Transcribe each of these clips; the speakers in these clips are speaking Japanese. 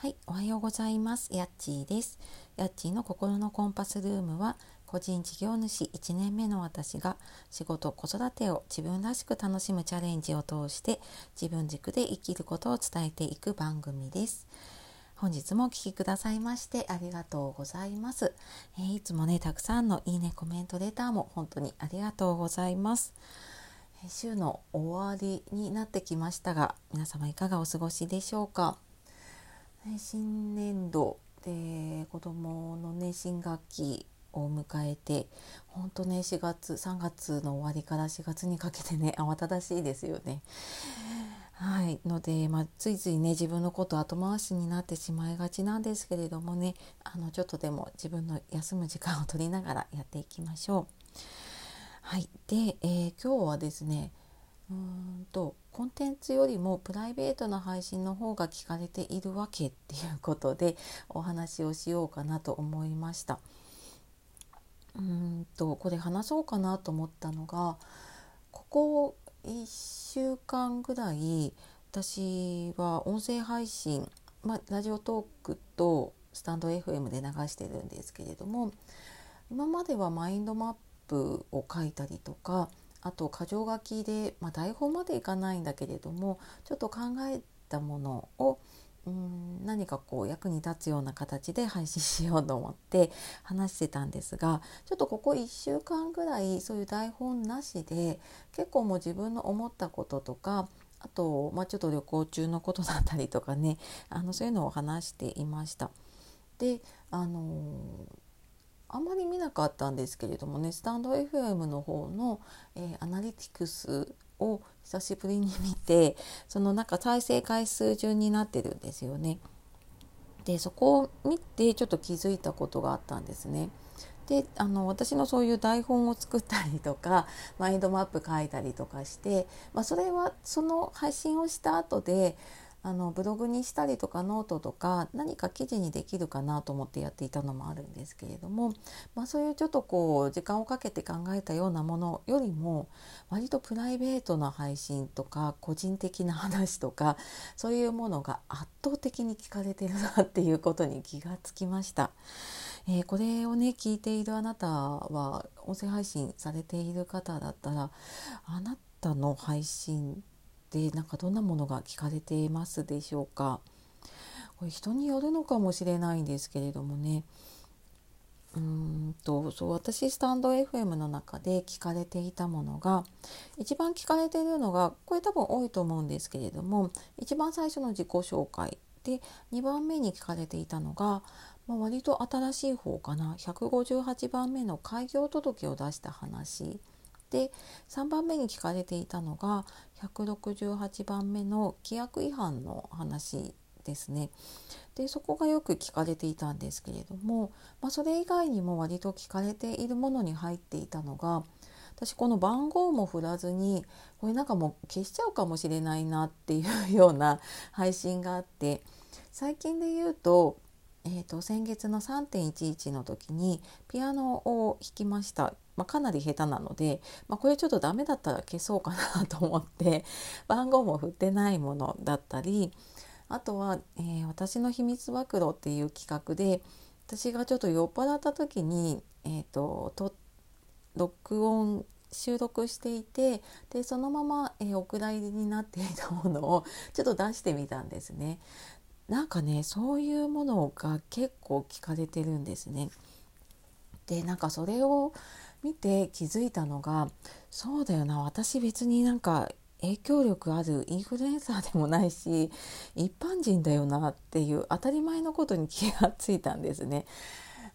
はい、おはようございます。やっちーです。やっちーの心のコンパスルームは、個人事業主1年目の私が仕事、子育てを自分らしく楽しむチャレンジを通して自分軸で生きることを伝えていく番組です。本日もお聴きくださいましてありがとうございます、えー、いつもね、たくさんのいいね、コメント、レターも本当にありがとうございます。週の終わりになってきましたが皆様いかがお過ごしでしょうか？新年度で子どものね新学期を迎えて本当ね4月3月の終わりから4月にかけてね 慌ただしいですよね。はいので、まあ、ついついね自分のこと後回しになってしまいがちなんですけれどもねあのちょっとでも自分の休む時間を取りながらやっていきましょう。はい、で、えー、今日はですねうんとコンテンツよりもプライベートな配信の方が聞かれているわけっていうことでお話をしようかなと思いました。うんとこれ話そうかなと思ったのがここ1週間ぐらい私は音声配信、まあ、ラジオトークとスタンド FM で流してるんですけれども今まではマインドマップを書いたりとかあと箇条書きで、まあ、台本までいかないんだけれどもちょっと考えたものをうん何かこう役に立つような形で配信しようと思って話してたんですがちょっとここ1週間ぐらいそういう台本なしで結構もう自分の思ったこととかあと、まあ、ちょっと旅行中のことだったりとかねあのそういうのを話していました。であのあんまり見なかったんですけれどもねスタンド FM の方の、えー、アナリティクスを久しぶりに見てそのなんか再生回数順になってるんですよね。でそこを見てちょっと気づいたことがあったんですね。であの私のそういう台本を作ったりとかマインドマップ書いたりとかして、まあ、それはその配信をした後であのブログにしたりとかノートとか何か記事にできるかなと思ってやっていたのもあるんですけれども、まあ、そういうちょっとこう時間をかけて考えたようなものよりも割とプライベートな配信とか個人的な話とかそういうものが圧倒的に聞かれてるなっていうことに気がつきました。えー、これをね聞いているあなたは音声配信されている方だったらあなたの配信でなんかどんなものが聞かれていますでしょうか。これ人によるのかもしれないんですけれどもね。うんとそう私スタンド FM の中で聞かれていたものが一番聞かれているのがこれ多分多いと思うんですけれども一番最初の自己紹介で2番目に聞かれていたのが、まあ、割と新しい方かな。158番目の開業届を出した話。で3番目に聞かれていたのが168番目の規約違反の話ですね。でそこがよく聞かれていたんですけれども、まあ、それ以外にも割と聞かれているものに入っていたのが私この番号も振らずにこれなんかもう消しちゃうかもしれないなっていうような配信があって最近で言うと,、えーと先月の3.11の時にピアノを弾きましたまあ、かなり下手なので、まあ、これちょっとダメだったら消そうかなと思って番号も振ってないものだったりあとは、えー、私の秘密暴露っていう企画で私がちょっと酔っ払った時に、えーと、と録音収録していてでそのまま、えー、お蔵入りになっていたものをちょっと出してみたんですね。なんかねそういうものが結構聞かれてるんですね。でなんかそれを見て気づいたのがそうだよな私別になんか影響力あるインフルエンサーでもないし一般人だよなっていう当たり前のことに気がついたんですね。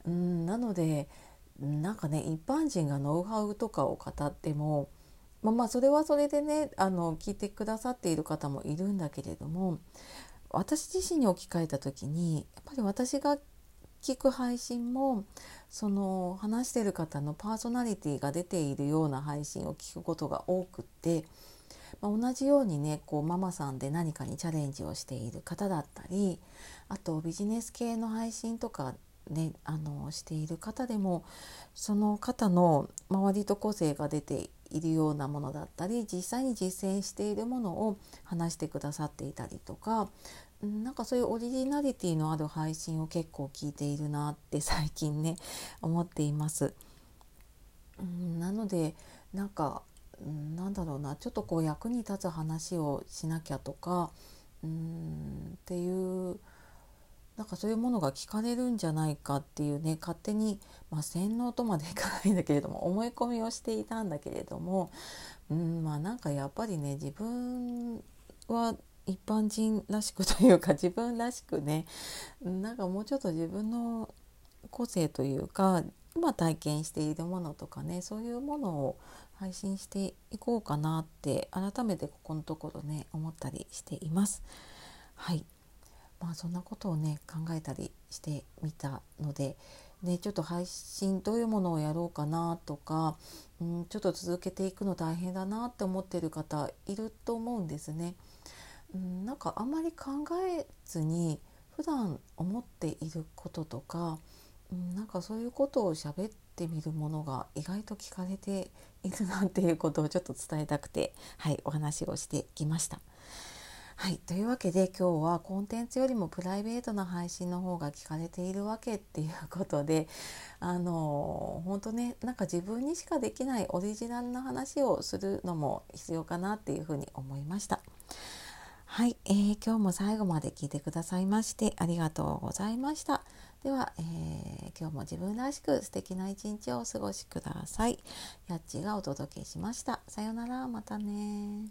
うんなのでなんかね一般人がノウハウとかを語ってもまあまあそれはそれでねあの聞いてくださっている方もいるんだけれども私自身に置き換えた時にやっぱり私が聞く配信もその話してる方のパーソナリティが出ているような配信を聞くことが多くって、まあ、同じようにねこうママさんで何かにチャレンジをしている方だったりあとビジネス系の配信とかねあのしている方でもその方の周りと個性が出ているようなものだったり実際に実践しているものを話してくださっていたりとかなんかそういうオリジナリティのある配信を結構聞いているなって最近ね 思っています。うんなのでなんかなんだろうなちょっとこう役に立つ話をしなきゃとかうんっていうなんかそういうものが聞かれるんじゃないかっていうね勝手に、まあ、洗脳とまでいかないんだけれども 思い込みをしていたんだけれどもうんまあなんかやっぱりね自分は一般人らしくというか 自分らしくねなんかもうちょっと自分の個性というか今体験しているものとかねそういうものを配信していこうかなって改めてここのところね思ったりしています。はいまあそんなことをね考えたりしてみたので、ね、ちょっと配信どういうものをやろうかなとか、うん、ちょっと続けていくの大変だなって思ってる方いると思うんですね。うん、なんかあんまり考えずに普段思っていることとか、うん、なんかそういうことを喋ってみるものが意外と聞かれているなっていうことをちょっと伝えたくて、はい、お話をしてきました。はい、というわけで今日はコンテンツよりもプライベートな配信の方が聞かれているわけっていうことであの本当ねなんか自分にしかできないオリジナルな話をするのも必要かなっていうふうに思いました。はい、えー、今日も最後まで聞いてくださいましてありがとうございました。では、えー、今日も自分らしく素敵な一日をお過ごしください。やっちがお届けしました。さようなら、またね